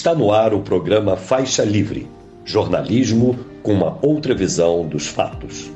Está no ar o programa Faixa Livre jornalismo com uma outra visão dos fatos.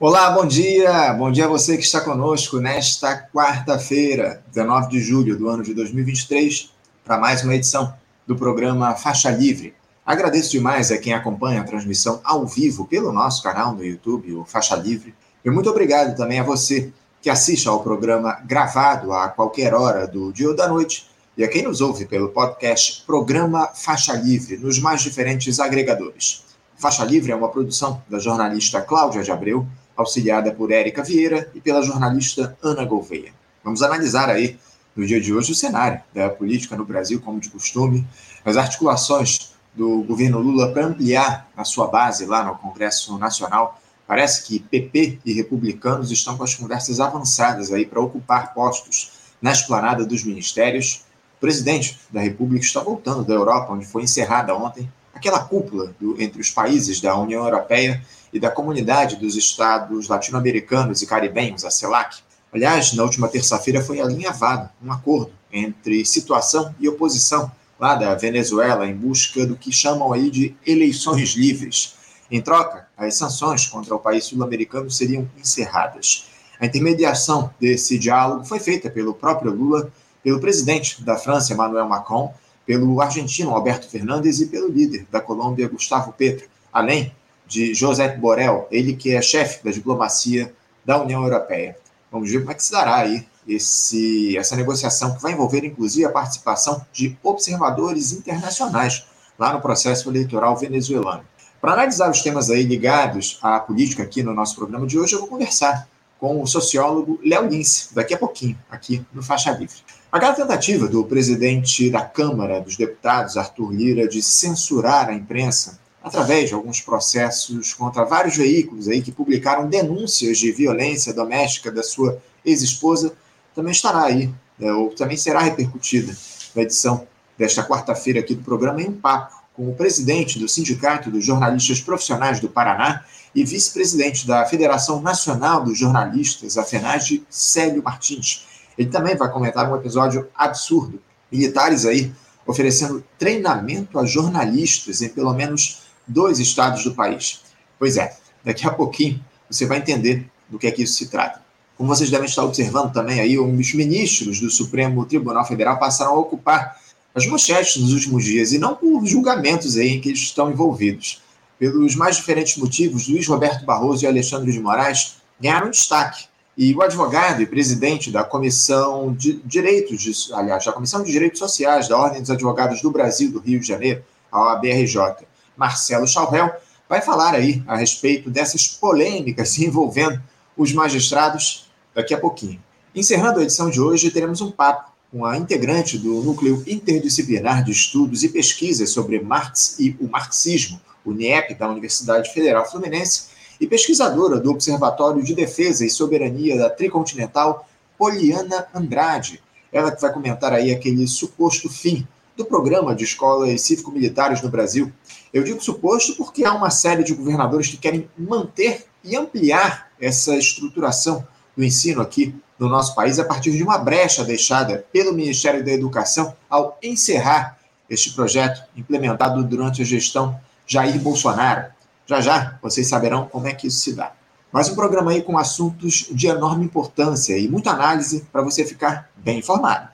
Olá, bom dia! Bom dia a você que está conosco nesta quarta-feira, 19 de julho do ano de 2023, para mais uma edição do programa Faixa Livre. Agradeço demais a quem acompanha a transmissão ao vivo pelo nosso canal no YouTube, o Faixa Livre. E muito obrigado também a você que assiste ao programa gravado a qualquer hora do dia ou da noite e a quem nos ouve pelo podcast Programa Faixa Livre, nos mais diferentes agregadores. Faixa Livre é uma produção da jornalista Cláudia de Abreu, auxiliada por Érica Vieira e pela jornalista Ana Gouveia. Vamos analisar aí, no dia de hoje, o cenário da política no Brasil, como de costume, as articulações do governo Lula para ampliar a sua base lá no Congresso Nacional. Parece que PP e republicanos estão com as conversas avançadas aí para ocupar postos na esplanada dos ministérios o presidente da República está voltando da Europa, onde foi encerrada ontem aquela cúpula do, entre os países da União Europeia e da Comunidade dos Estados Latino-Americanos e Caribenhos, a CELAC. Aliás, na última terça-feira foi alinhavado um acordo entre situação e oposição lá da Venezuela em busca do que chamam aí de eleições livres. Em troca, as sanções contra o país sul-americano seriam encerradas. A intermediação desse diálogo foi feita pelo próprio Lula pelo presidente da França, Emmanuel Macron, pelo argentino Alberto Fernandes e pelo líder da Colômbia, Gustavo Petro, além de José Borrell, ele que é chefe da diplomacia da União Europeia. Vamos ver como é que se dará aí esse, essa negociação, que vai envolver inclusive a participação de observadores internacionais lá no processo eleitoral venezuelano. Para analisar os temas aí ligados à política aqui no nosso programa de hoje, eu vou conversar com o sociólogo Léo Lince, daqui a pouquinho, aqui no Faixa Livre. Aquela tentativa do presidente da Câmara dos Deputados, Arthur Lira, de censurar a imprensa através de alguns processos contra vários veículos aí que publicaram denúncias de violência doméstica da sua ex-esposa, também estará aí, né, ou também será repercutida na edição desta quarta-feira aqui do programa em papo com o presidente do Sindicato dos Jornalistas Profissionais do Paraná e vice-presidente da Federação Nacional dos Jornalistas, a FENAGE, Célio Martins. Ele também vai comentar um episódio absurdo. Militares aí oferecendo treinamento a jornalistas em pelo menos dois estados do país. Pois é, daqui a pouquinho você vai entender do que é que isso se trata. Como vocês devem estar observando também aí, os ministros do Supremo Tribunal Federal passaram a ocupar as manchetes nos últimos dias, e não por julgamentos aí em que eles estão envolvidos. Pelos mais diferentes motivos, Luiz Roberto Barroso e Alexandre de Moraes ganharam destaque e o advogado e presidente da Comissão de Direitos, de, aliás, da Comissão de Direitos Sociais da Ordem dos Advogados do Brasil do Rio de Janeiro, a OABRJ, Marcelo Chalrel, vai falar aí a respeito dessas polêmicas envolvendo os magistrados daqui a pouquinho. Encerrando a edição de hoje, teremos um papo com a integrante do Núcleo Interdisciplinar de Estudos e Pesquisas sobre Marx e o Marxismo, o NIEP, da Universidade Federal Fluminense, e pesquisadora do Observatório de Defesa e Soberania da Tricontinental, Poliana Andrade. Ela que vai comentar aí aquele suposto fim do programa de escolas cívico-militares no Brasil. Eu digo suposto porque há uma série de governadores que querem manter e ampliar essa estruturação do ensino aqui no nosso país a partir de uma brecha deixada pelo Ministério da Educação ao encerrar este projeto implementado durante a gestão Jair Bolsonaro. Já já vocês saberão como é que isso se dá. Mais um programa aí com assuntos de enorme importância e muita análise para você ficar bem informado.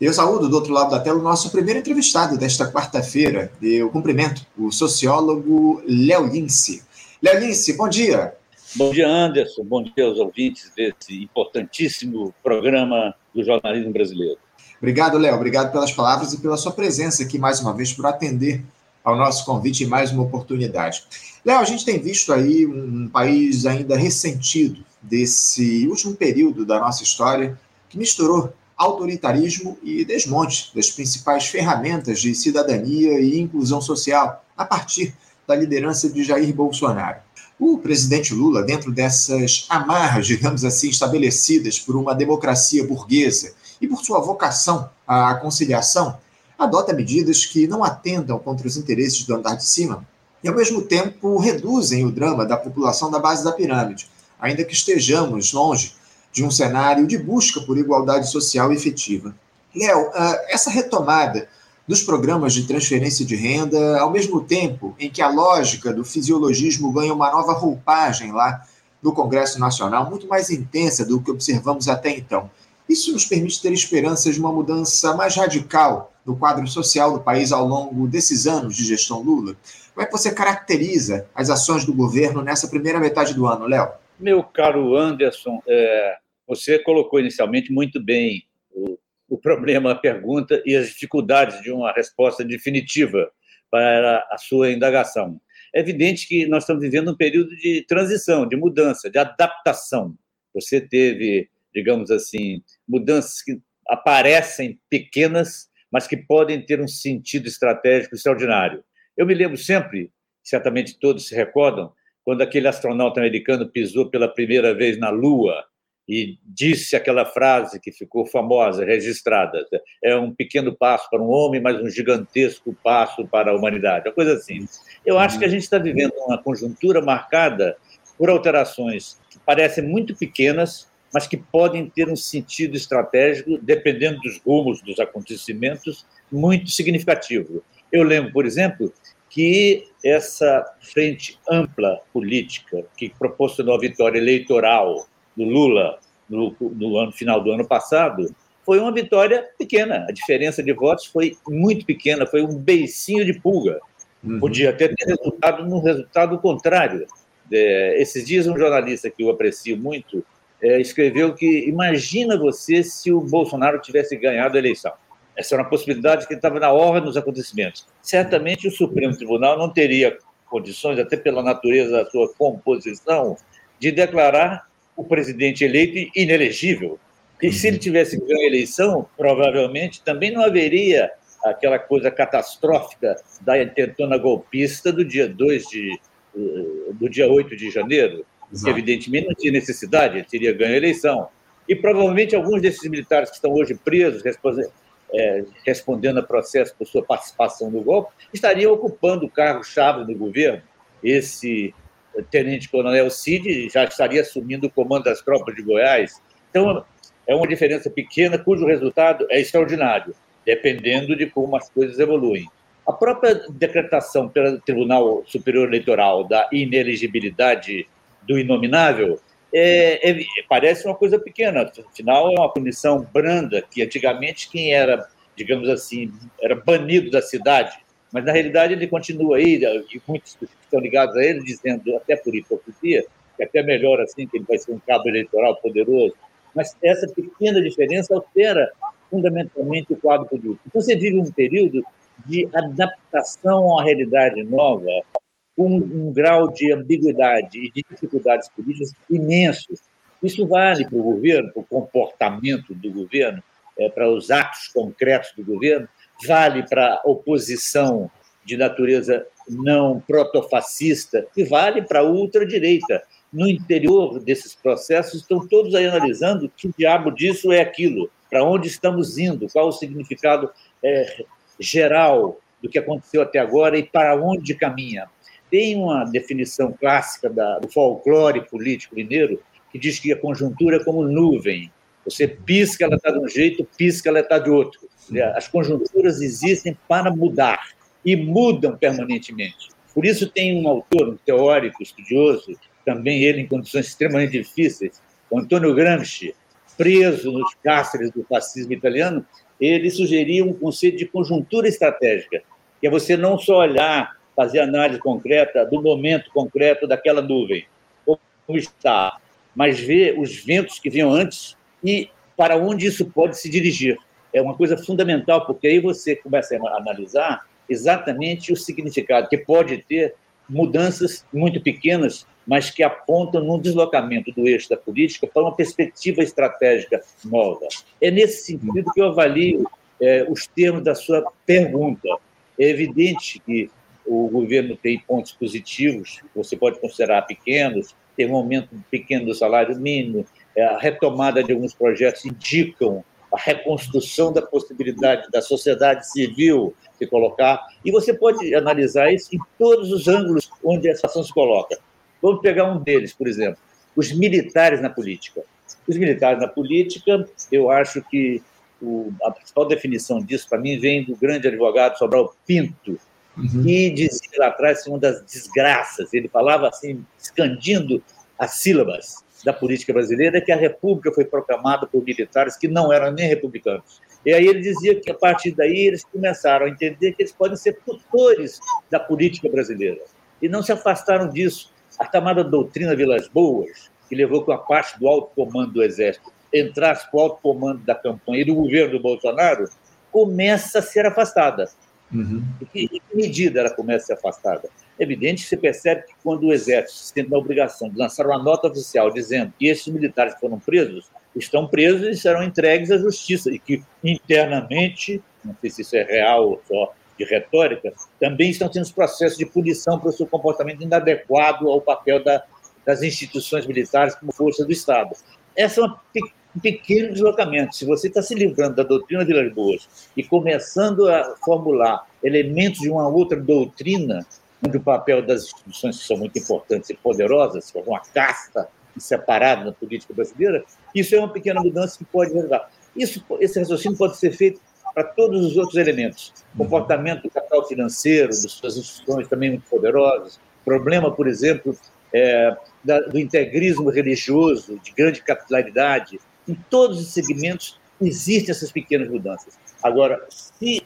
Eu saúdo do outro lado da tela o nosso primeiro entrevistado desta quarta-feira. Eu cumprimento o sociólogo Léo Lince. Léo Lince, bom dia. Bom dia, Anderson. Bom dia aos ouvintes desse importantíssimo programa do jornalismo brasileiro. Obrigado, Léo. Obrigado pelas palavras e pela sua presença aqui mais uma vez, por atender ao nosso convite em mais uma oportunidade. Léo, a gente tem visto aí um país ainda ressentido desse último período da nossa história que misturou autoritarismo e desmonte das principais ferramentas de cidadania e inclusão social a partir da liderança de Jair Bolsonaro. O presidente Lula, dentro dessas amarras, digamos assim, estabelecidas por uma democracia burguesa e por sua vocação à conciliação, adota medidas que não atendam contra os interesses do andar de cima e, ao mesmo tempo, reduzem o drama da população da base da pirâmide, ainda que estejamos longe de um cenário de busca por igualdade social efetiva. Léo, ah, essa retomada dos programas de transferência de renda, ao mesmo tempo em que a lógica do fisiologismo ganha uma nova roupagem lá no Congresso Nacional, muito mais intensa do que observamos até então. Isso nos permite ter esperanças de uma mudança mais radical no quadro social do país ao longo desses anos de gestão Lula. Como é que você caracteriza as ações do governo nessa primeira metade do ano, Léo? Meu caro Anderson, é, você colocou inicialmente muito bem o, o problema, a pergunta e as dificuldades de uma resposta definitiva para a sua indagação. É evidente que nós estamos vivendo um período de transição, de mudança, de adaptação. Você teve, digamos assim, mudanças que aparecem pequenas, mas que podem ter um sentido estratégico extraordinário. Eu me lembro sempre, certamente todos se recordam, quando aquele astronauta americano pisou pela primeira vez na Lua e disse aquela frase que ficou famosa, registrada: é um pequeno passo para um homem, mas um gigantesco passo para a humanidade, uma coisa assim. Eu acho que a gente está vivendo uma conjuntura marcada por alterações que parecem muito pequenas, mas que podem ter um sentido estratégico, dependendo dos rumos dos acontecimentos, muito significativo. Eu lembro, por exemplo, que essa frente ampla política que proporcionou a vitória eleitoral do Lula no, no ano, final do ano passado, foi uma vitória pequena. A diferença de votos foi muito pequena, foi um beicinho de pulga. Uhum. Podia até ter resultado no resultado contrário. É, esses dias, um jornalista que eu aprecio muito é, escreveu que imagina você se o Bolsonaro tivesse ganhado a eleição. Essa era uma possibilidade que estava na ordem dos acontecimentos. Certamente o Supremo Tribunal não teria condições, até pela natureza da sua composição, de declarar o presidente eleito inelegível. E se ele tivesse ganho a eleição, provavelmente também não haveria aquela coisa catastrófica da intentona golpista do dia 2 de eh, do dia 8 de janeiro, Exato. evidentemente não tinha necessidade, ele teria ganho a eleição. E provavelmente alguns desses militares que estão hoje presos, é, respondendo a processo por sua participação no golpe, estariam ocupando cargos-chave do governo. Esse tenente-coronel Cid já estaria assumindo o comando das tropas de Goiás. Então, é uma diferença pequena, cujo resultado é extraordinário, dependendo de como as coisas evoluem. A própria decretação pelo Tribunal Superior Eleitoral da ineligibilidade do inominável é, é, parece uma coisa pequena, afinal, é uma punição branda, que antigamente quem era, digamos assim, era banido da cidade mas, na realidade, ele continua aí, e muitos que estão ligados a ele, dizendo, até por hipocrisia, que até melhor assim, que ele vai ser um cabo eleitoral poderoso. Mas essa pequena diferença altera fundamentalmente o quadro político. Então, você vive um período de adaptação à realidade nova, com um grau de ambiguidade e de dificuldades políticas imensos. Isso vale para o governo, para o comportamento do governo, é, para os atos concretos do governo, vale para a oposição de natureza não protofascista e vale para a ultradireita. No interior desses processos, estão todos aí analisando que diabo disso é aquilo, para onde estamos indo, qual o significado é, geral do que aconteceu até agora e para onde caminha. Tem uma definição clássica da, do folclore político mineiro que diz que a conjuntura é como nuvem. Você pisca, ela está de um jeito, pisca, ela está de outro. As conjunturas existem para mudar e mudam permanentemente. Por isso, tem um autor, um teórico, estudioso, também ele em condições extremamente difíceis, o Antônio Gramsci, preso nos cárceres do fascismo italiano, ele sugeria um conceito de conjuntura estratégica, que é você não só olhar, fazer análise concreta do momento concreto daquela nuvem, como está, mas ver os ventos que vinham antes e para onde isso pode se dirigir é uma coisa fundamental, porque aí você começa a analisar exatamente o significado, que pode ter mudanças muito pequenas, mas que apontam num deslocamento do eixo da política para uma perspectiva estratégica nova. É nesse sentido que eu avalio é, os termos da sua pergunta. É evidente que o governo tem pontos positivos, você pode considerar pequenos, tem um aumento pequeno do salário mínimo, é, a retomada de alguns projetos indicam a reconstrução da possibilidade da sociedade civil se colocar, e você pode analisar isso em todos os ângulos onde essa ação se coloca. Vamos pegar um deles, por exemplo, os militares na política. Os militares na política, eu acho que o, a principal definição disso, para mim, vem do grande advogado Sobral Pinto, uhum. que dizia lá atrás uma das desgraças. Ele falava assim, escandindo as sílabas da política brasileira, que a República foi proclamada por militares que não eram nem republicanos. E aí ele dizia que, a partir daí, eles começaram a entender que eles podem ser tutores da política brasileira. E não se afastaram disso. A chamada doutrina Vilas Boas, que levou com a parte do alto comando do Exército entrasse para o alto comando da campanha e do governo do Bolsonaro, começa a ser afastada. Uhum. Em, que, medida ela começa a ser afastada? É evidente que você percebe que quando o Exército se sente na obrigação de lançar uma nota oficial dizendo que esses militares que foram presos estão presos e serão entregues à justiça, e que internamente, não sei se isso é real ou só de retórica, também estão tendo processos de punição pelo seu comportamento inadequado ao papel da, das instituições militares como força do Estado. Essa é uma um pequeno deslocamento. Se você está se livrando da doutrina de Las Boas e começando a formular elementos de uma outra doutrina, onde o papel das instituições que são muito importantes e poderosas, como uma casta separada na política brasileira, isso é uma pequena mudança que pode ajudar. Isso, esse raciocínio pode ser feito para todos os outros elementos. Comportamento do capital financeiro, das suas instituições também muito poderosas. Problema, por exemplo, é, da, do integrismo religioso de grande capilaridade. Em todos os segmentos existem essas pequenas mudanças. Agora, se,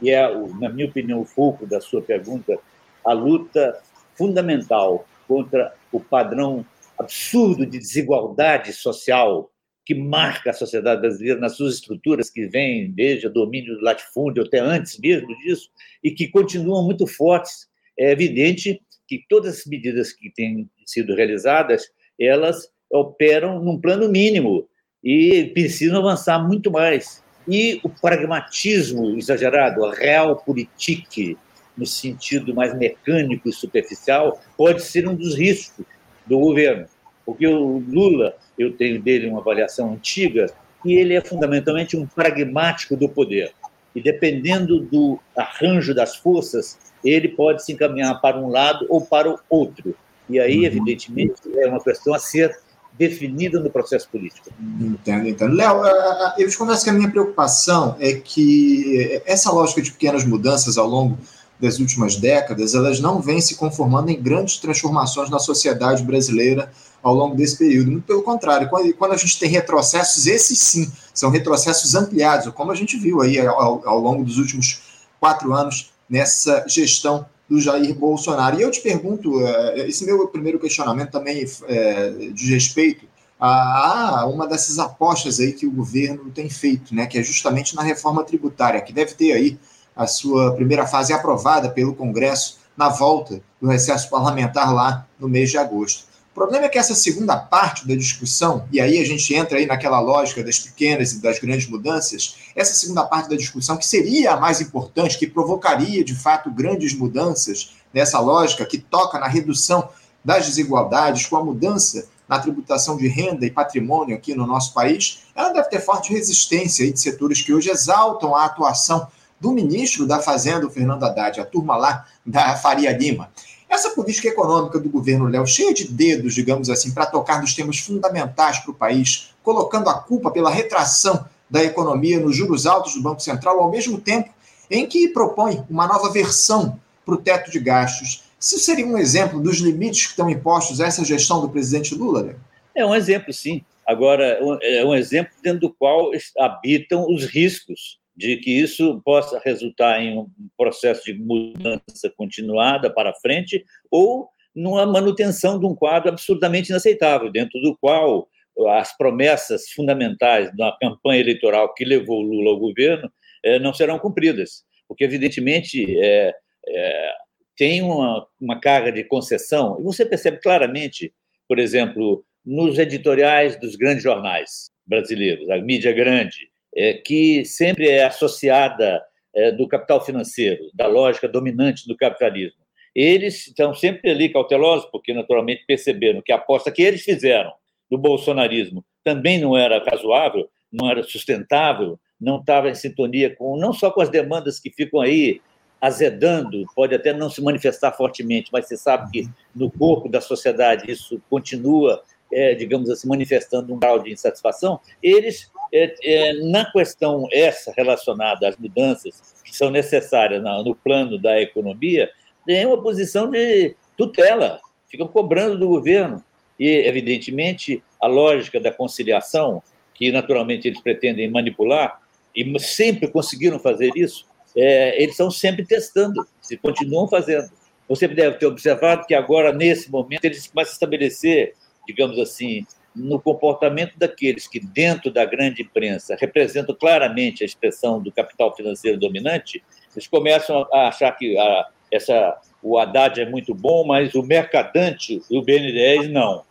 e é, na minha opinião, o foco da sua pergunta, a luta fundamental contra o padrão absurdo de desigualdade social que marca a sociedade brasileira nas suas estruturas, que vêm desde o domínio do latifúndio até antes mesmo disso, e que continuam muito fortes. É evidente que todas as medidas que têm sido realizadas, elas operam num plano mínimo e precisam avançar muito mais. E o pragmatismo exagerado, a realpolitik, no sentido mais mecânico e superficial, pode ser um dos riscos do governo. Porque o Lula, eu tenho dele uma avaliação antiga, e ele é fundamentalmente um pragmático do poder. E dependendo do arranjo das forças, ele pode se encaminhar para um lado ou para o outro. E aí, uhum. evidentemente, é uma questão a ser definida no processo político. Entendo, entendo. Léo, eu te confesso que a minha preocupação é que essa lógica de pequenas mudanças ao longo das últimas décadas, elas não vêm se conformando em grandes transformações na sociedade brasileira ao longo desse período. Muito pelo contrário, quando, a gente tem retrocessos, esses sim são retrocessos ampliados, como a gente viu aí ao, ao longo dos últimos quatro anos nessa gestão do Jair Bolsonaro. E eu te pergunto, eh, esse meu primeiro questionamento também é, de respeito a uma dessas apostas aí que o governo tem feito, né, que é justamente na reforma tributária, que deve ter aí a sua primeira fase aprovada pelo Congresso na volta do recesso parlamentar lá no mês de agosto. O problema é que essa segunda parte da discussão, e aí a gente entra aí naquela lógica das pequenas e das grandes mudanças, essa segunda parte da discussão, que seria a mais importante, que provocaria de fato grandes mudanças nessa lógica, que toca na redução das desigualdades, com a mudança na tributação de renda e patrimônio aqui no nosso país, ela deve ter forte resistência de setores que hoje exaltam a atuação do ministro da Fazenda, o Fernando Haddad, a turma lá da Faria Lima. Essa política econômica do governo Léo, cheia de dedos, digamos assim, para tocar nos temas fundamentais para o país, colocando a culpa pela retração da economia nos juros altos do Banco Central, ao mesmo tempo em que propõe uma nova versão para o teto de gastos. Isso seria um exemplo dos limites que estão impostos a essa gestão do presidente Lula, Léo? É um exemplo, sim. Agora, é um exemplo dentro do qual habitam os riscos de que isso possa resultar em um processo de mudança continuada para frente ou numa manutenção de um quadro absurdamente inaceitável, dentro do qual as promessas fundamentais da campanha eleitoral que levou Lula ao governo é, não serão cumpridas, porque, evidentemente, é, é, tem uma, uma carga de concessão, e você percebe claramente, por exemplo, nos editoriais dos grandes jornais brasileiros, a mídia grande, é, que sempre é associada é, do capital financeiro, da lógica dominante do capitalismo. Eles estão sempre ali cautelosos, porque naturalmente perceberam que a aposta que eles fizeram do bolsonarismo também não era razoável, não era sustentável, não estava em sintonia com não só com as demandas que ficam aí azedando, pode até não se manifestar fortemente, mas você sabe que no corpo da sociedade isso continua é, digamos assim, manifestando um grau de insatisfação, eles, é, é, na questão essa relacionada às mudanças que são necessárias no plano da economia, têm uma posição de tutela, ficam cobrando do governo. E, evidentemente, a lógica da conciliação, que naturalmente eles pretendem manipular, e sempre conseguiram fazer isso, é, eles estão sempre testando, se continuam fazendo. Você deve ter observado que agora, nesse momento, eles começam a estabelecer, digamos assim, no comportamento daqueles que, dentro da grande imprensa, representam claramente a expressão do capital financeiro dominante, eles começam a achar que a, essa, o Haddad é muito bom, mas o mercadante e o BN10 não.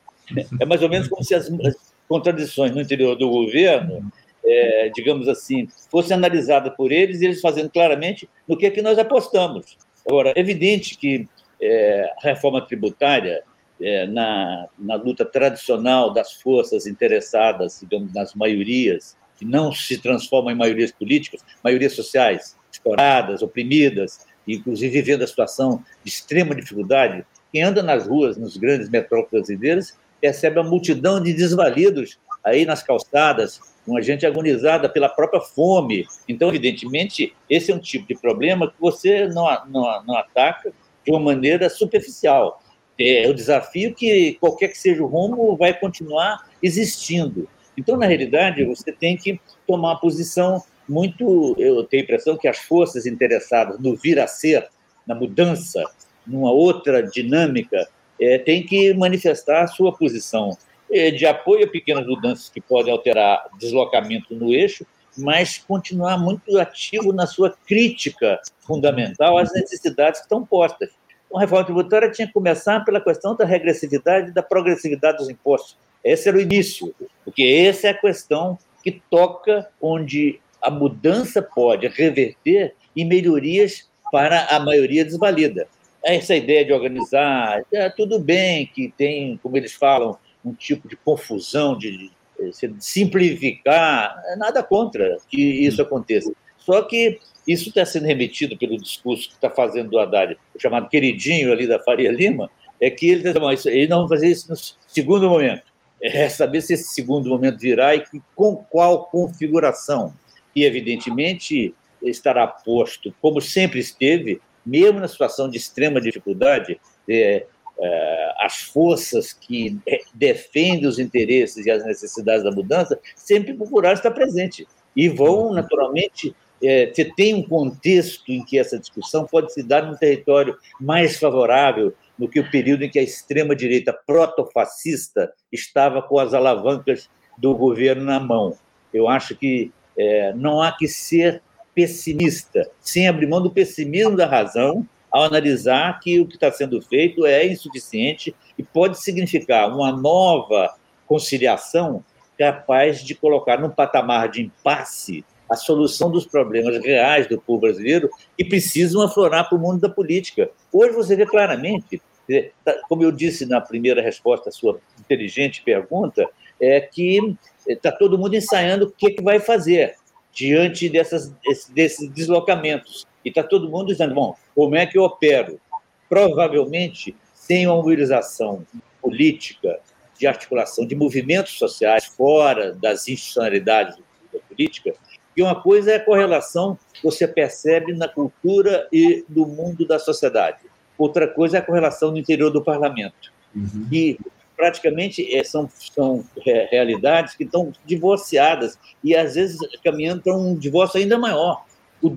É mais ou menos como se as, as contradições no interior do governo, é, digamos assim, fossem analisadas por eles e eles fazendo claramente no que é que nós apostamos. Agora, é evidente que é, a reforma tributária, é, na, na luta tradicional das forças interessadas, digamos, nas maiorias, que não se transformam em maiorias políticas, maiorias sociais, exploradas, oprimidas, inclusive vivendo a situação de extrema dificuldade, quem anda nas ruas, nos grandes metrópoles brasileiras, percebe a multidão de desvalidos aí nas calçadas, uma gente agonizada pela própria fome. Então, evidentemente, esse é um tipo de problema que você não, não, não ataca de uma maneira superficial. É o desafio que, qualquer que seja o rumo, vai continuar existindo. Então, na realidade, você tem que tomar uma posição muito. Eu tenho a impressão que as forças interessadas no vir a ser, na mudança, numa outra dinâmica, é, tem que manifestar a sua posição é, de apoio a pequenas mudanças que podem alterar deslocamento no eixo, mas continuar muito ativo na sua crítica fundamental às necessidades que estão postas. Então, a reforma tributária tinha que começar pela questão da regressividade e da progressividade dos impostos. Esse era o início, porque essa é a questão que toca onde a mudança pode reverter em melhorias para a maioria desvalida. Essa ideia de organizar, é, tudo bem que tem, como eles falam, um tipo de confusão, de, de simplificar, é nada contra que isso aconteça. Só que isso está sendo remetido pelo discurso que está fazendo do Haddad, o chamado queridinho ali da Faria Lima, é que ele ele não vai fazer isso no segundo momento. É saber se esse segundo momento virá e com qual configuração. E, evidentemente, estará posto, como sempre esteve, mesmo na situação de extrema dificuldade, é, é, as forças que defendem os interesses e as necessidades da mudança sempre procuraram estar presente. E vão, naturalmente, é, você tem um contexto em que essa discussão pode se dar num território mais favorável do que o período em que a extrema-direita protofascista estava com as alavancas do governo na mão. Eu acho que é, não há que ser pessimista, sem abrir mão do pessimismo da razão, ao analisar que o que está sendo feito é insuficiente e pode significar uma nova conciliação capaz de colocar num patamar de impasse a solução dos problemas reais do povo brasileiro que precisam aflorar para o mundo da política. Hoje você vê claramente, é, tá, como eu disse na primeira resposta à sua inteligente pergunta, é que está todo mundo ensaiando o que, que vai fazer diante dessas, desses deslocamentos. E está todo mundo dizendo, bom, como é que eu opero? Provavelmente, sem uma mobilização política, de articulação de movimentos sociais fora das institucionalidades da política, e uma coisa é a correlação que você percebe na cultura e no mundo da sociedade. Outra coisa é a correlação no interior do parlamento. Uhum. E praticamente é, são, são é, realidades que estão divorciadas e, às vezes, caminhando para um divórcio ainda maior. O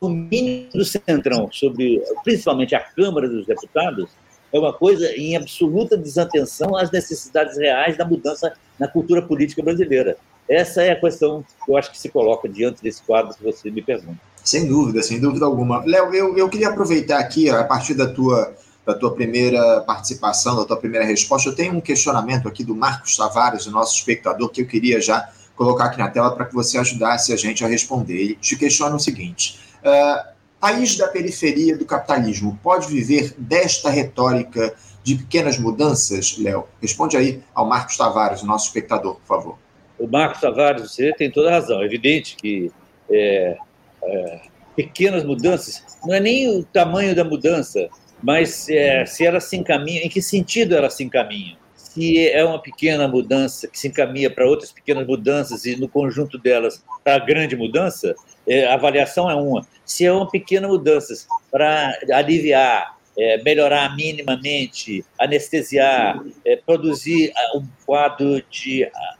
domínio do Centrão sobre, principalmente, a Câmara dos Deputados, é uma coisa em absoluta desatenção às necessidades reais da mudança na cultura política brasileira. Essa é a questão que eu acho que se coloca diante desse quadro que você me pergunta. Sem dúvida, sem dúvida alguma. Léo, eu, eu queria aproveitar aqui, a partir da tua da tua primeira participação, da tua primeira resposta. Eu tenho um questionamento aqui do Marcos Tavares, o nosso espectador, que eu queria já colocar aqui na tela para que você ajudasse a gente a responder. Ele te questiona o seguinte: uh, país da periferia do capitalismo pode viver desta retórica de pequenas mudanças, Léo? Responde aí ao Marcos Tavares, nosso espectador, por favor. O Marcos Tavares, você tem toda a razão. É evidente que é, é, pequenas mudanças não é nem o tamanho da mudança, mas é, se ela se encaminha, em que sentido ela se encaminha? se é uma pequena mudança que se encaminha para outras pequenas mudanças e no conjunto delas para a grande mudança, é, a avaliação é uma. Se é uma pequena mudança para aliviar, é, melhorar minimamente, anestesiar, é, produzir ah, um quadro de, ah,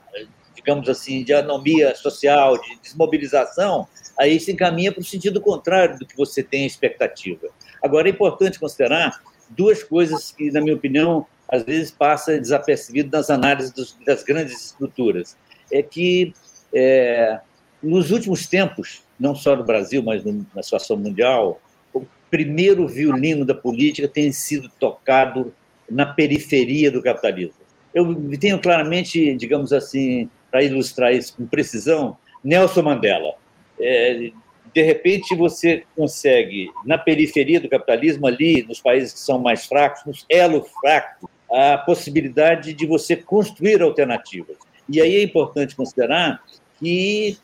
digamos assim, de anomia social, de desmobilização, aí se encaminha para o sentido contrário do que você tem expectativa. Agora, é importante considerar duas coisas que, na minha opinião, às vezes passa desapercebido nas análises dos, das grandes estruturas. É que, é, nos últimos tempos, não só no Brasil, mas no, na situação mundial, o primeiro violino da política tem sido tocado na periferia do capitalismo. Eu tenho claramente, digamos assim, para ilustrar isso com precisão, Nelson Mandela. É, de repente você consegue, na periferia do capitalismo, ali, nos países que são mais fracos, nos elo fracos, a possibilidade de você construir alternativas. E aí é importante considerar que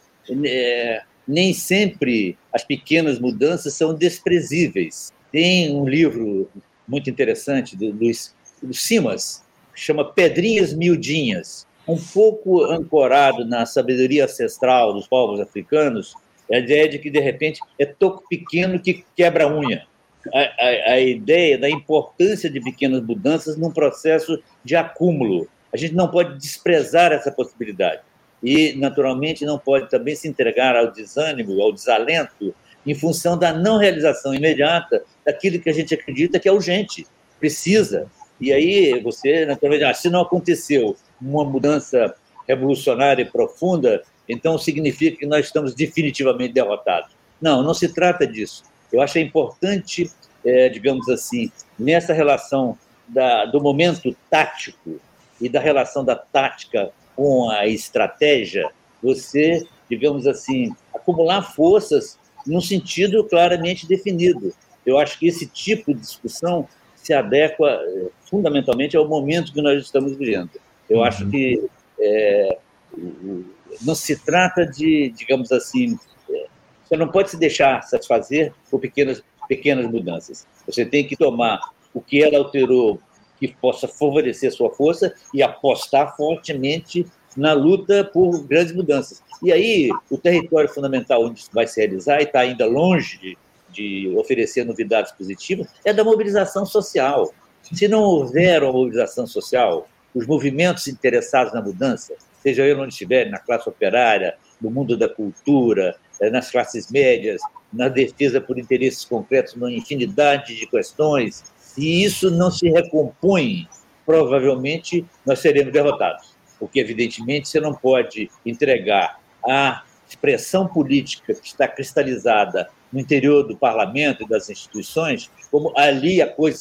é, nem sempre as pequenas mudanças são desprezíveis. Tem um livro muito interessante do Luiz Simas, que chama Pedrinhas Miudinhas, um pouco ancorado na sabedoria ancestral dos povos africanos, é a ideia de que, de repente, é toco pequeno que quebra unha. A, a, a, ideia da importância de pequenas mudanças num processo de acúmulo. A gente não pode desprezar essa possibilidade. E, naturalmente, não pode também se entregar ao desânimo, ao desalento, em função da não realização imediata daquilo que a gente acredita que é urgente, precisa. E aí, você, naturalmente, ah, se não aconteceu uma mudança revolucionária e profunda, então significa que nós estamos definitivamente derrotados. Não, não se trata disso. Eu acho importante, é, digamos assim, nessa relação da, do momento tático e da relação da tática com a estratégia, você, digamos assim, acumular forças num sentido claramente definido. Eu acho que esse tipo de discussão se adequa é, fundamentalmente ao momento que nós estamos vivendo. Eu acho uhum. que é, não se trata de, digamos assim, você não pode se deixar satisfazer por pequenas, pequenas mudanças. Você tem que tomar o que ela alterou que possa favorecer a sua força e apostar fortemente na luta por grandes mudanças. E aí, o território fundamental onde isso vai se realizar, e está ainda longe de, de oferecer novidades positivas, é da mobilização social. Se não houver uma mobilização social, os movimentos interessados na mudança, seja ele onde estiver, na classe operária, no mundo da cultura, eh, nas classes médias, na defesa por interesses concretos, numa infinidade de questões, se isso não se recompõe, provavelmente nós seremos derrotados. Porque, evidentemente, você não pode entregar a expressão política que está cristalizada no interior do parlamento e das instituições, como ali a coisa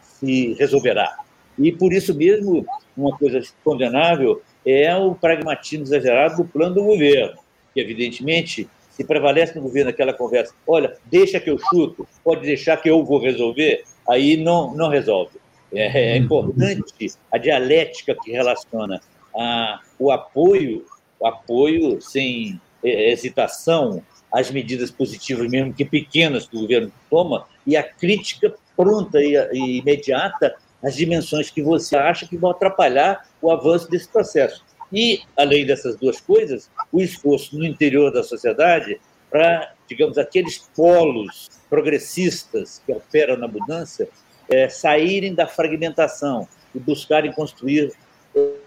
se resolverá. E, por isso mesmo, uma coisa condenável é o pragmatismo exagerado do plano do governo, que, evidentemente, se prevalece no governo aquela conversa, olha, deixa que eu chuto, pode deixar que eu vou resolver, aí não, não resolve. É, é importante a dialética que relaciona a, o apoio, o apoio sem hesitação às medidas positivas, mesmo que pequenas, que o governo toma, e a crítica pronta e, e imediata as dimensões que você acha que vão atrapalhar o avanço desse processo. E, além dessas duas coisas, o esforço no interior da sociedade para, digamos, aqueles polos progressistas que operam na mudança é, saírem da fragmentação e buscarem construir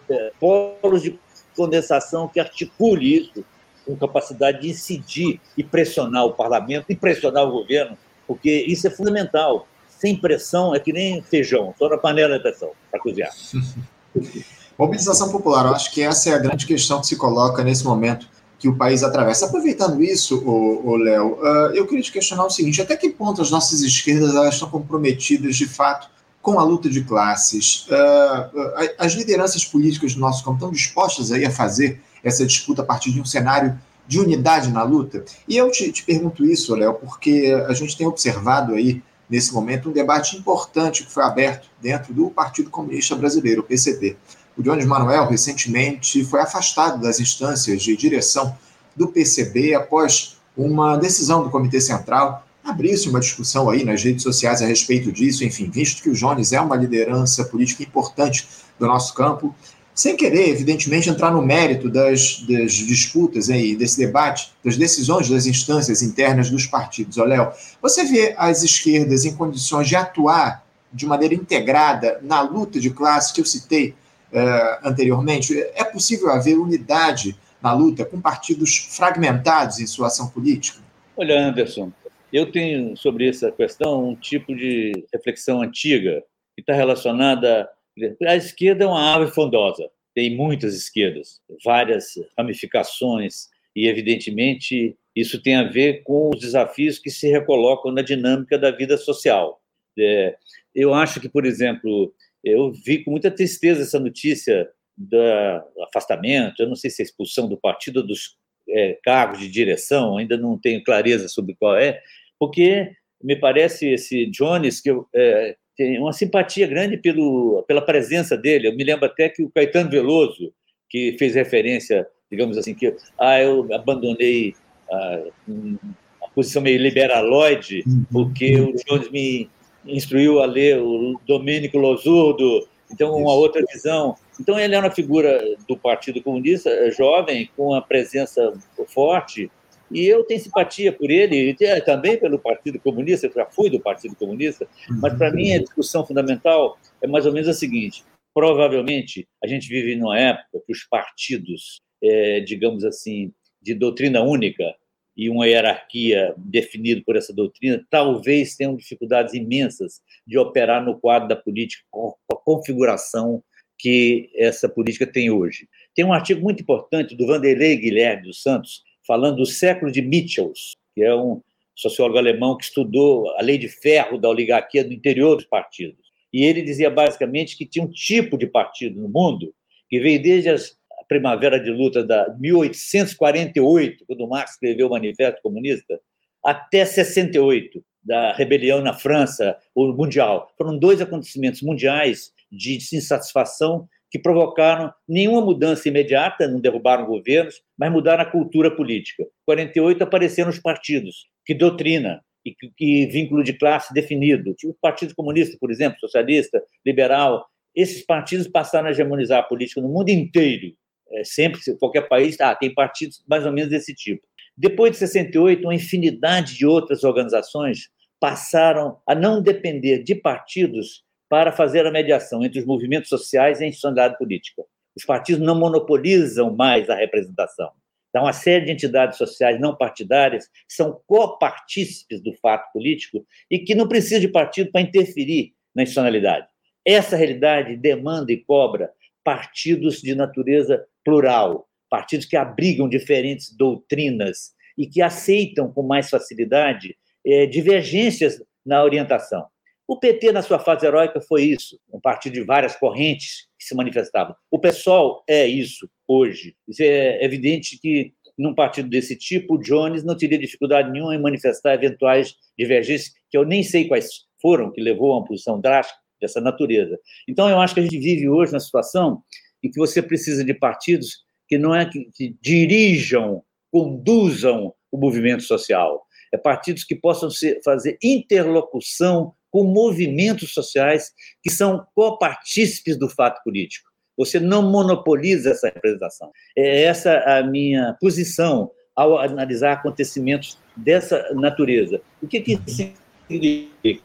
é, polos de condensação que articule isso com capacidade de incidir e pressionar o parlamento e pressionar o governo, porque isso é fundamental sem pressão é que nem feijão, só na panela de pressão para cozinhar. Mobilização popular, eu acho que essa é a grande questão que se coloca nesse momento que o país atravessa. Aproveitando isso, o, Léo, uh, eu queria te questionar o seguinte: até que ponto as nossas esquerdas elas estão comprometidas de fato com a luta de classes? Uh, as lideranças políticas do nosso campo estão dispostas aí a fazer essa disputa a partir de um cenário de unidade na luta? E eu te, te pergunto isso, Léo, porque a gente tem observado aí nesse momento, um debate importante que foi aberto dentro do Partido Comunista Brasileiro, o PCB. O Jones Manuel, recentemente, foi afastado das instâncias de direção do PCB após uma decisão do Comitê Central abrisse uma discussão aí nas redes sociais a respeito disso, enfim, visto que o Jones é uma liderança política importante do nosso campo, sem querer, evidentemente, entrar no mérito das, das disputas aí, desse debate, das decisões das instâncias internas dos partidos. Ó, Léo, você vê as esquerdas em condições de atuar de maneira integrada na luta de classe que eu citei uh, anteriormente? É possível haver unidade na luta com partidos fragmentados em sua ação política? Olha, Anderson, eu tenho sobre essa questão um tipo de reflexão antiga que está relacionada. A esquerda é uma árvore frondosa, tem muitas esquerdas, várias ramificações, e, evidentemente, isso tem a ver com os desafios que se recolocam na dinâmica da vida social. É, eu acho que, por exemplo, eu vi com muita tristeza essa notícia do afastamento, eu não sei se é expulsão do partido dos é, cargos de direção, ainda não tenho clareza sobre qual é, porque me parece esse Jones que eu, é, tem uma simpatia grande pelo, pela presença dele. Eu me lembro até que o Caetano Veloso, que fez referência, digamos assim, que ah, eu abandonei a, a posição meio liberaloide, uhum. porque o Jones me instruiu a ler o Domênico Losurdo, então uma outra visão. Então ele é uma figura do Partido Comunista, jovem, com uma presença forte, e eu tenho simpatia por ele, e também pelo Partido Comunista, eu já fui do Partido Comunista, mas para mim a discussão fundamental é mais ou menos a seguinte: provavelmente a gente vive numa época que os partidos, é, digamos assim, de doutrina única, e uma hierarquia definida por essa doutrina, talvez tenham dificuldades imensas de operar no quadro da política com a configuração que essa política tem hoje. Tem um artigo muito importante do Vanderlei Guilherme dos Santos, falando do século de Michels, que é um sociólogo alemão que estudou a lei de ferro da oligarquia do interior dos partidos. E ele dizia basicamente que tinha um tipo de partido no mundo que veio desde as primavera de luta da 1848, quando Marx escreveu o Manifesto Comunista, até 68, da rebelião na França, o Mundial. Foram dois acontecimentos mundiais de insatisfação que provocaram nenhuma mudança imediata, não derrubaram governos, mas mudaram a cultura política. Em 48 apareceram os partidos, que doutrina e que, vínculo de classe definido. O Partido Comunista, por exemplo, socialista, liberal, esses partidos passaram a hegemonizar a política no mundo inteiro é, sempre, qualquer país, ah, tem partidos mais ou menos desse tipo. Depois de 68, uma infinidade de outras organizações passaram a não depender de partidos para fazer a mediação entre os movimentos sociais e a institucionalidade política. Os partidos não monopolizam mais a representação. Então, uma série de entidades sociais não partidárias que são copartícipes do fato político e que não precisam de partido para interferir na institucionalidade. Essa realidade demanda e cobra partidos de natureza plural, partidos que abrigam diferentes doutrinas e que aceitam com mais facilidade é, divergências na orientação. O PT, na sua fase heróica, foi isso, um partido de várias correntes que se manifestavam. O PSOL é isso hoje. É evidente que, num partido desse tipo, o Jones não teria dificuldade nenhuma em manifestar eventuais divergências, que eu nem sei quais foram, que levou a uma posição drástica dessa natureza. Então, eu acho que a gente vive hoje na situação em que você precisa de partidos que não é que, que dirijam, conduzam o movimento social, é partidos que possam ser, fazer interlocução com movimentos sociais que são copartícipes do fato político. Você não monopoliza essa representação. É essa a minha posição ao analisar acontecimentos dessa natureza. O que, que significa?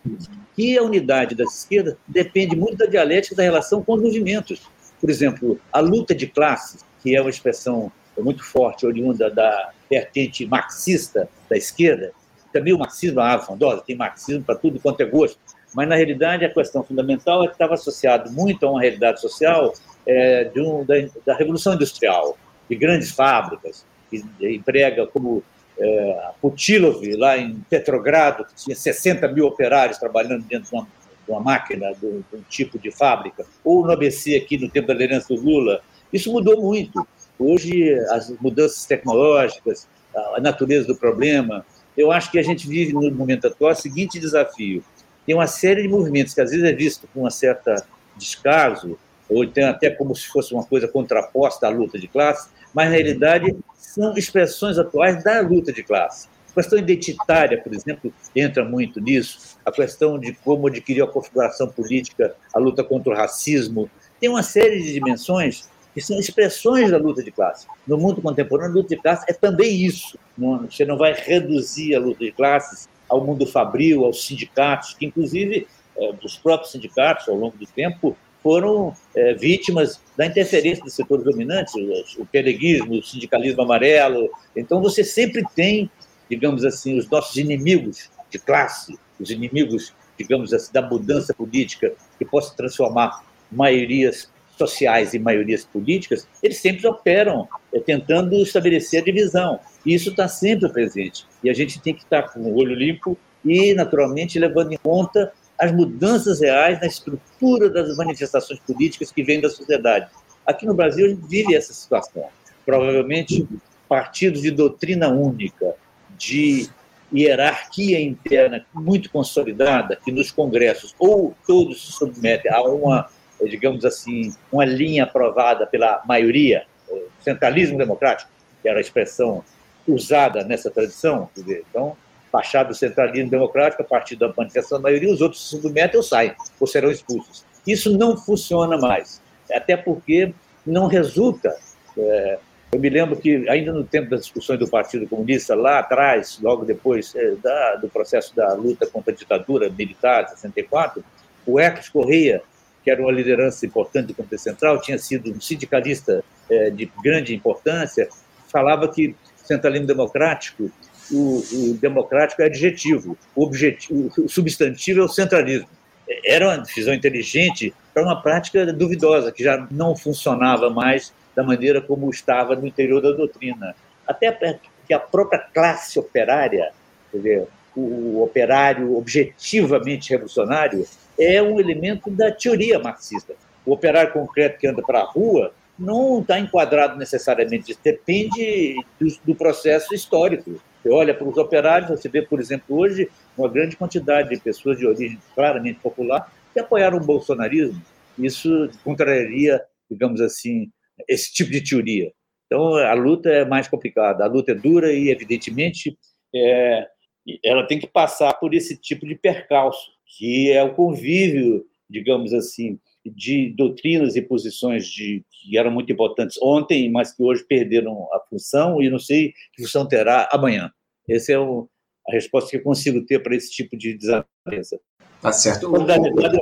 Que a unidade das esquerdas depende muito da dialética da relação com os movimentos. Por exemplo, a luta de classes, que é uma expressão muito forte, oriunda da vertente marxista da esquerda, também o marxismo é uma fondosa, tem marxismo para tudo quanto é gosto, mas na realidade a questão fundamental é que estava associado muito a uma realidade social é, um, da, da, Revolução Industrial, de grandes fábricas, que emprega como é, Putilov, lá em Petrogrado, que tinha 60 mil operários trabalhando dentro de uma uma máquina, de um, tipo de fábrica, ou no ABC aqui no tempo da liderança do Lula, isso mudou muito. Hoje, as mudanças tecnológicas, a natureza do problema, eu acho que a gente vive no momento atual o seguinte desafio. Tem uma série de movimentos que às vezes é visto com uma certa descaso, ou tem até como se fosse uma coisa contraposta à luta de classe, mas na realidade são expressões atuais da luta de classe. A questão identitária, por exemplo, entra muito nisso. A questão de como adquirir a configuração política, a luta contra o racismo. Tem uma série de dimensões que são expressões da luta de classe. No mundo contemporâneo, a luta de classe é também isso. Você não vai reduzir a luta de classes ao mundo fabril, aos sindicatos, que inclusive é, dos próprios sindicatos, ao longo do tempo, foram é, vítimas da interferência dos setores dominantes, o pereguismo, o sindicalismo amarelo. Então, você sempre tem, digamos assim, os nossos inimigos de classe, os inimigos, digamos assim, da mudança política que possa transformar maiorias sociais e maiorias políticas, eles sempre operam é, tentando estabelecer a divisão. E isso está sempre presente. E a gente tem que estar com o olho limpo e, naturalmente, levando em conta as mudanças reais na estrutura das manifestações políticas que vêm da sociedade. Aqui no Brasil, a gente vive essa situação. Provavelmente, partidos de doutrina única, de hierarquia interna muito consolidada, que nos congressos ou todos se submetem a uma digamos assim, uma linha aprovada pela maioria, centralismo democrático, que era a expressão usada nessa tradição. Então, baixado do centralismo democrático, a partir da manifestação da maioria, os outros se submetem ou saem, ou serão expulsos. Isso não funciona mais, até porque não resulta. É, eu me lembro que, ainda no tempo das discussões do Partido Comunista, lá atrás, logo depois é, da, do processo da luta contra a ditadura militar, 64, o Hermes Correia que era uma liderança importante do Comitê Central, tinha sido um sindicalista é, de grande importância, falava que centralismo democrático, o, o democrático é adjetivo, o, objetivo, o substantivo é o centralismo. Era uma decisão inteligente para uma prática duvidosa, que já não funcionava mais da maneira como estava no interior da doutrina. Até que a própria classe operária, dizer, o operário objetivamente revolucionário, é um elemento da teoria marxista. O operário concreto que anda para a rua não está enquadrado necessariamente, depende do, do, processo histórico. Você olha para os operários, você vê, por exemplo, hoje, uma grande quantidade de pessoas de origem claramente popular que apoiaram o bolsonarismo. Isso contrariaria, digamos assim, esse tipo de teoria. Então, a luta é mais complicada, a luta é dura e, evidentemente, é, ela tem que passar por esse tipo de percalço que é o convívio, digamos assim, de doutrinas e posições de, que eram muito importantes ontem, mas que hoje perderam a função e não sei que função terá amanhã. Essa é o, a resposta que eu consigo ter para esse tipo de desavença. Tá certo. Solidariedade,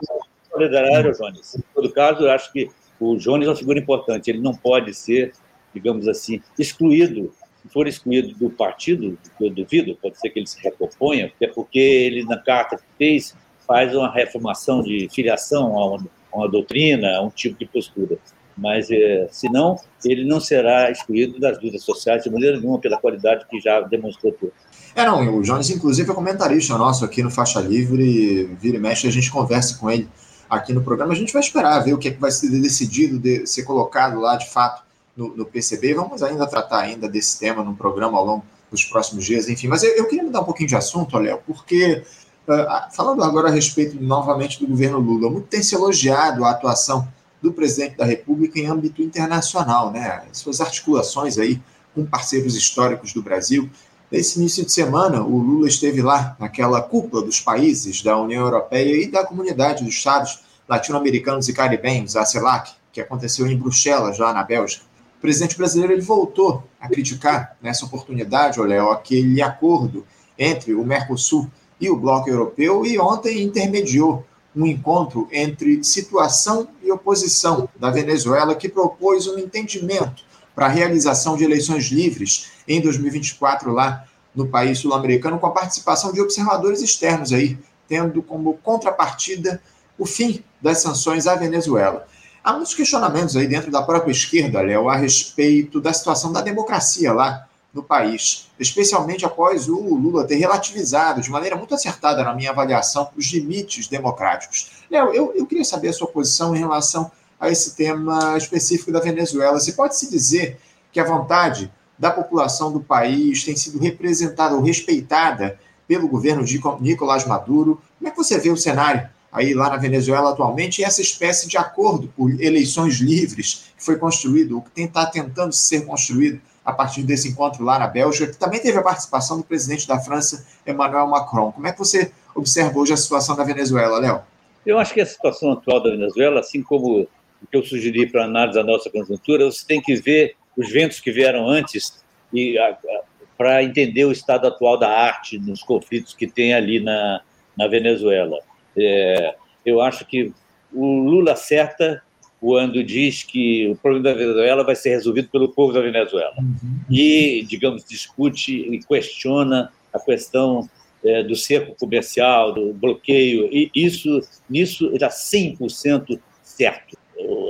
solidariedade Jones. Em todo caso, eu acho que o Jones é uma figura importante. Ele não pode ser, digamos assim, excluído se for excluído do partido, eu duvido, pode ser que ele se recomponha, até porque ele, na carta que fez, faz uma reformação de filiação a uma, a uma doutrina, a um tipo de postura. Mas, é, se não, ele não será excluído das lutas sociais de maneira nenhuma pela qualidade que já demonstrou tudo. É, não, o Jones, inclusive, é comentarista nosso aqui no Faixa Livre, vira e mexe, a gente conversa com ele aqui no programa. A gente vai esperar ver o que, é que vai ser decidido, de, ser colocado lá, de fato, no, no, PCB. Vamos ainda tratar ainda desse tema no programa ao longo dos próximos dias, enfim. Mas eu, eu queria mudar um pouquinho de assunto, Léo, porque falando agora a respeito novamente do governo Lula, muito tem se elogiado a atuação do presidente da República em âmbito internacional, né? Suas articulações aí com parceiros históricos do Brasil. Nesse início de semana, o Lula esteve lá naquela cúpula dos países da União Europeia e da Comunidade dos Estados Latino-Americanos e Caribenhos, a CELAC, que aconteceu em Bruxelas, lá na Bélgica. O presidente brasileiro ele voltou a criticar nessa oportunidade, olha, aquele acordo entre o Mercosul e o Bloco Europeu, e ontem intermediou um encontro entre situação e oposição da Venezuela, que propôs um entendimento para a realização de eleições livres em 2024 lá no país sul-americano, com a participação de observadores externos aí, tendo como contrapartida o fim das sanções à Venezuela. Há muitos questionamentos aí dentro da própria esquerda, Léo, a respeito da situação da democracia lá no país, especialmente após o Lula ter relativizado de maneira muito acertada, na minha avaliação, os limites democráticos. Léo, eu, eu queria saber a sua posição em relação a esse tema específico da Venezuela. Se pode se dizer que a vontade da população do país tem sido representada ou respeitada pelo governo de Nicolás Maduro? Como é que você vê o cenário aí lá na Venezuela atualmente e essa espécie de acordo por eleições livres que foi construído, ou que está tentando ser construído a partir desse encontro lá na Bélgica, que também teve a participação do presidente da França, Emmanuel Macron. Como é que você observa hoje a situação da Venezuela, Léo? Eu acho que a situação atual da Venezuela, assim como o que eu sugeri para análise da nossa conjuntura, você tem que ver os ventos que vieram antes e para entender o estado atual da arte nos conflitos que tem ali na, na Venezuela. É, eu acho que o Lula acerta quando diz que o problema da Venezuela vai ser resolvido pelo povo da Venezuela. Uhum. E, digamos, discute e questiona a questão é, do cerco comercial, do bloqueio, e isso, nisso está 100% certo.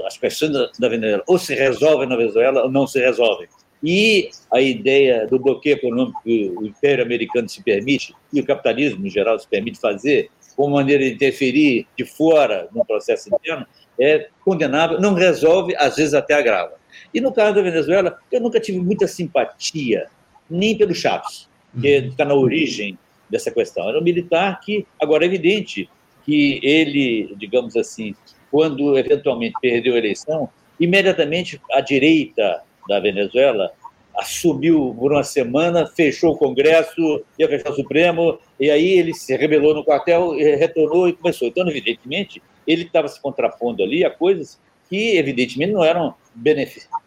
As questões da Venezuela ou se resolvem na Venezuela ou não se resolvem. E a ideia do bloqueio econômico que o Império Americano se permite, e o capitalismo em geral se permite fazer, como maneira de interferir de fora no processo interno, é condenável, não resolve, às vezes até agrava. E no caso da Venezuela, eu nunca tive muita simpatia, nem pelo Chaves, que está na origem dessa questão. Era um militar que, agora é evidente que ele, digamos assim, quando eventualmente perdeu a eleição, imediatamente a direita da Venezuela assumiu por uma semana, fechou o Congresso, ia fechar o Supremo, e aí ele se rebelou no quartel, retornou e começou. Então, evidentemente, ele estava se contrapondo ali a coisas que, evidentemente, não eram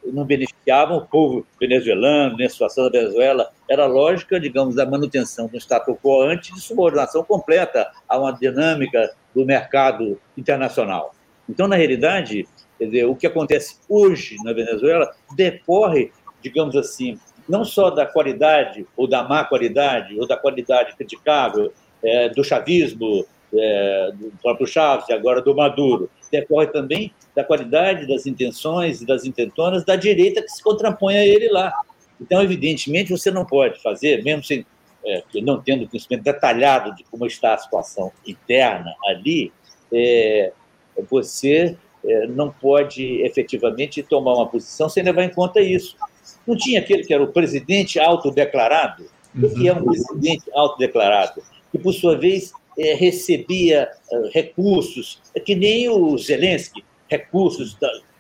não beneficiavam o povo venezuelano, nem a situação da Venezuela. Era lógica, digamos, da manutenção do status quo antes de subordinação completa a uma dinâmica do mercado internacional. Então, na realidade, dizer, o que acontece hoje na Venezuela decorre, digamos assim, não só da qualidade ou da má qualidade ou da qualidade criticável é, do chavismo, é, do próprio Chaves e agora do Maduro, decorre também da qualidade das intenções e das intentonas da direita que se contrapõe a ele lá. Então, evidentemente, você não pode fazer, mesmo sem, é, não tendo conhecimento detalhado de como está a situação interna ali, é, você é, não pode efetivamente tomar uma posição sem levar em conta isso. Não tinha aquele que era o presidente autodeclarado? O que é um uhum. presidente autodeclarado? Que, por sua vez, é, recebia é, recursos, é que nem o Zelensky, recursos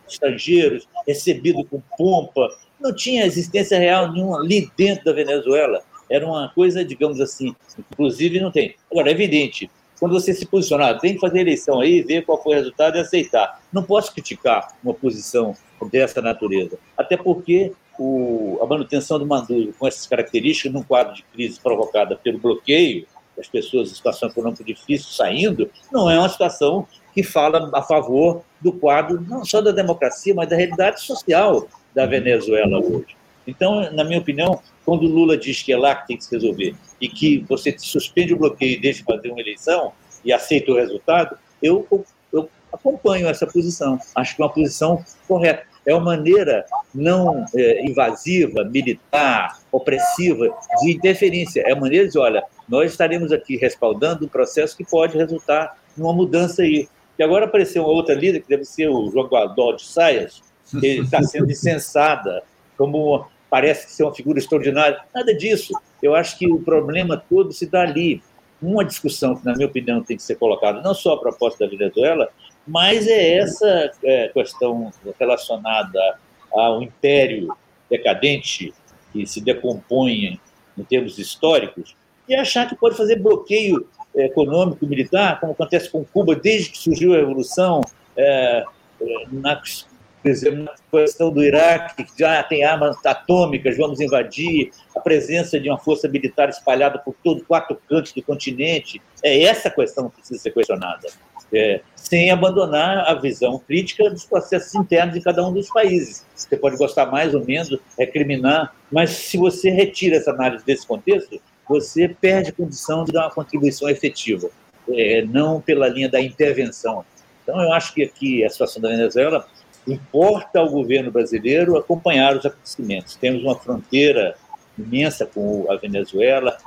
estrangeiros, recebido com pompa. Não tinha existência real nenhuma ali dentro da Venezuela. Era uma coisa, digamos assim, inclusive não tem. Agora, é evidente, quando você se posicionar, tem que fazer eleição aí, ver qual foi o resultado e aceitar. Não posso criticar uma posição dessa natureza, até porque o, a manutenção do Maduro com essas características, num quadro de crise provocada pelo bloqueio, as pessoas em situação econômica difícil saindo, não é uma situação que fala a favor do quadro não só da democracia, mas da realidade social da Venezuela hoje. Então, na minha opinião, quando Lula diz que é lá que tem que se resolver e que você suspende o bloqueio e deixa fazer uma eleição e aceita o resultado, eu, eu acompanho essa posição. Acho que é uma posição correta. É uma maneira não é, invasiva, militar, opressiva de interferência. É uma maneira de, olha, nós estaremos aqui respaldando um processo que pode resultar numa mudança aí. E agora apareceu uma outra líder, que deve ser o João Guadó de Saias, que está sendo incensada como parece ser uma figura extraordinária. Nada disso. Eu acho que o problema todo se dá ali. Uma discussão que, na minha opinião, tem que ser colocada, não só a proposta da Venezuela, mas é essa é, questão relacionada ao império decadente que se decompõe em termos históricos, e achar que pode fazer bloqueio é, econômico, militar, como acontece com Cuba desde que surgiu a Revolução, é, é na exemplo, na questão do Iraque, que já tem armas atômicas, vamos invadir, a presença de uma força militar espalhada por todos quatro cantos do continente, é essa questão que precisa ser questionada, é, sem abandonar a visão crítica dos processos internos de cada um dos países. Você pode gostar mais ou menos, recriminar, mas se você retira essa análise desse contexto, você perde condição de dar uma contribuição efetiva, é, não pela linha da intervenção. Então, eu acho que aqui a situação da Venezuela Importa ao governo brasileiro acompanhar os acontecimentos. Temos uma fronteira imensa com a Venezuela,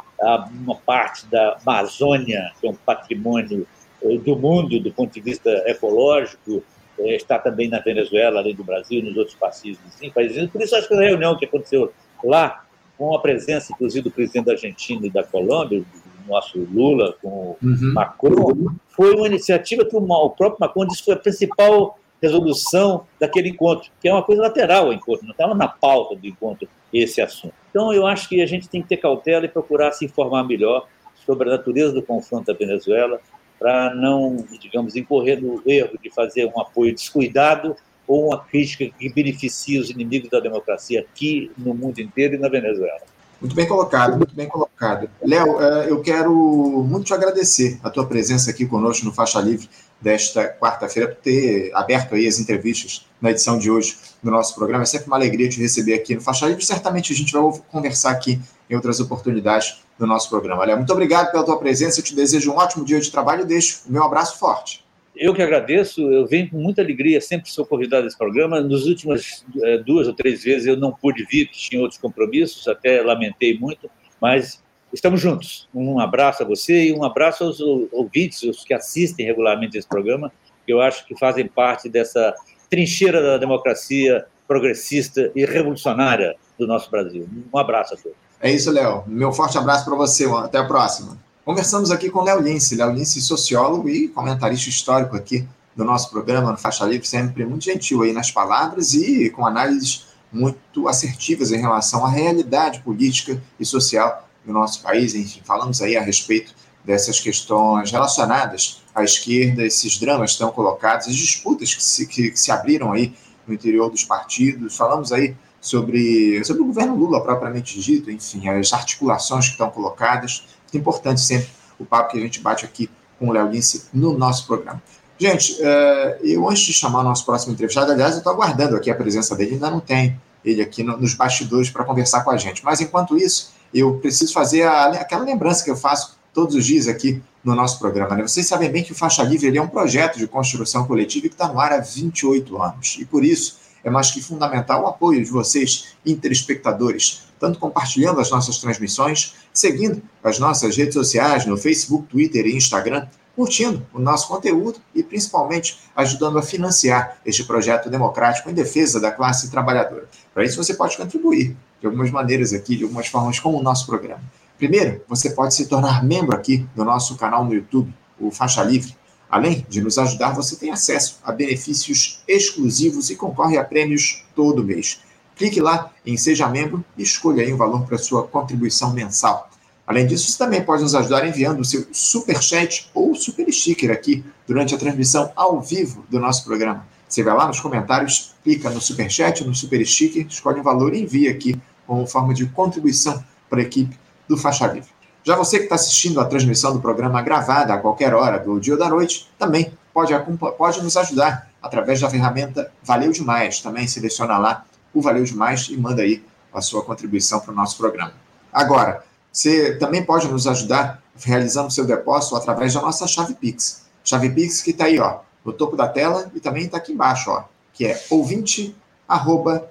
uma parte da Amazônia, que é um patrimônio eh, do mundo do ponto de vista ecológico, eh, está também na Venezuela, além do Brasil, nos outros países países. Por isso, acho que a reunião que aconteceu lá, com a presença, inclusive, do presidente da Argentina e da Colômbia, do nosso Lula, com o uhum. Macron, foi uma iniciativa que o próprio Macron disse que foi a principal resolução daquele encontro, que é uma coisa lateral ao encontro, não estava na pauta do encontro. esse assunto. Então, eu acho que a gente tem que ter cautela e procurar se informar melhor sobre a natureza do confronto da Venezuela, para não, digamos, incorrer no erro de fazer um apoio descuidado ou uma crítica que beneficie os inimigos da democracia aqui no mundo inteiro e na Venezuela. Muito bem colocado, muito bem colocado. Léo, eh, eu quero muito te agradecer a tua presença aqui conosco no Faixa Livre desta quarta-feira, por ter aberto aí as entrevistas na edição de hoje do nosso programa. É sempre uma alegria te receber aqui no Faixa Livre. Certamente a gente vai conversar aqui em outras oportunidades do nosso programa. Léo, muito obrigado pela tua presença. Eu te desejo um ótimo dia de trabalho e deixo o meu abraço forte. Eu que agradeço, eu venho com muita alegria, sempre sou convidado a esse programa. Nas últimas é, duas ou três vezes eu não pude vir, tinha outros compromissos, até lamentei muito, mas estamos juntos. Um abraço a você e um abraço aos ouvintes, os que assistem regularmente esse programa, que eu acho que fazem parte dessa trincheira da democracia progressista e revolucionária do nosso Brasil. Um abraço a todos. É isso, Léo. Meu forte abraço para você. Até a próxima. Conversamos aqui com Léo Lince, Léo Lince, sociólogo e comentarista histórico aqui do nosso programa no Faixa Livre, sempre muito gentil aí nas palavras e com análises muito assertivas em relação à realidade política e social do nosso país. Enfim, falamos aí a respeito dessas questões relacionadas à esquerda, esses dramas estão colocados, as disputas que se, que, que se abriram aí no interior dos partidos. Falamos aí sobre, sobre o governo Lula propriamente dito, enfim, as articulações que estão colocadas é importante sempre o papo que a gente bate aqui com o Léo Lince no nosso programa. Gente, é, eu antes de chamar o nosso próximo entrevistado, aliás, eu estou aguardando aqui a presença dele, ainda não tem ele aqui nos bastidores para conversar com a gente. Mas enquanto isso, eu preciso fazer a, aquela lembrança que eu faço todos os dias aqui no nosso programa. Né? Vocês sabem bem que o Faixa Livre é um projeto de construção coletiva que está no ar há 28 anos. E por isso é mais que fundamental o apoio de vocês, interespectadores, tanto compartilhando as nossas transmissões, seguindo as nossas redes sociais no Facebook, Twitter e Instagram, curtindo o nosso conteúdo e principalmente ajudando a financiar este projeto democrático em defesa da classe trabalhadora. Para isso você pode contribuir de algumas maneiras aqui, de algumas formas com o nosso programa. Primeiro, você pode se tornar membro aqui do nosso canal no YouTube, o Faixa Livre. Além de nos ajudar, você tem acesso a benefícios exclusivos e concorre a prêmios todo mês. Clique lá em Seja Membro e escolha aí um valor para sua contribuição mensal. Além disso, você também pode nos ajudar enviando o seu super chat ou super sticker aqui durante a transmissão ao vivo do nosso programa. Você vai lá nos comentários, clica no super chat, no super sticker, escolhe um valor e envia aqui como forma de contribuição para a equipe do Faixa Livre. Já você que está assistindo a transmissão do programa gravada a qualquer hora do dia ou da noite, também pode, pode nos ajudar através da ferramenta Valeu Demais. Também seleciona lá o Valeu Demais e manda aí a sua contribuição para o nosso programa. Agora, você também pode nos ajudar realizando seu depósito através da nossa chave Pix. Chave Pix que está aí, ó, no topo da tela e também está aqui embaixo, ó, que é ouvinte arroba.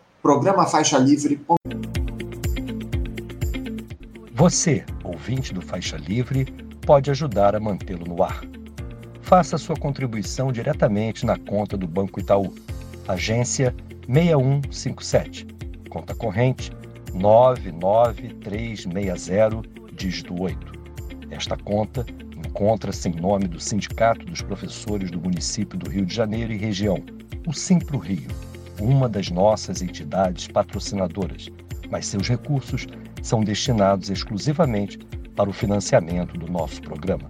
Você, ouvinte do Faixa Livre, pode ajudar a mantê-lo no ar. Faça sua contribuição diretamente na conta do Banco Itaú, agência 6157, conta corrente 99360, dígito 8. Esta conta encontra-se em nome do Sindicato dos Professores do Município do Rio de Janeiro e região, o Simpro Rio, uma das nossas entidades patrocinadoras, mas seus recursos são destinados exclusivamente para o financiamento do nosso programa.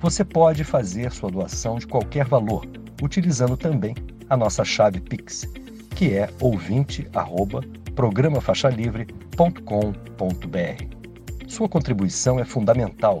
Você pode fazer sua doação de qualquer valor, utilizando também a nossa chave Pix que é ouvinte@programafaixalivre.com.br. Sua contribuição é fundamental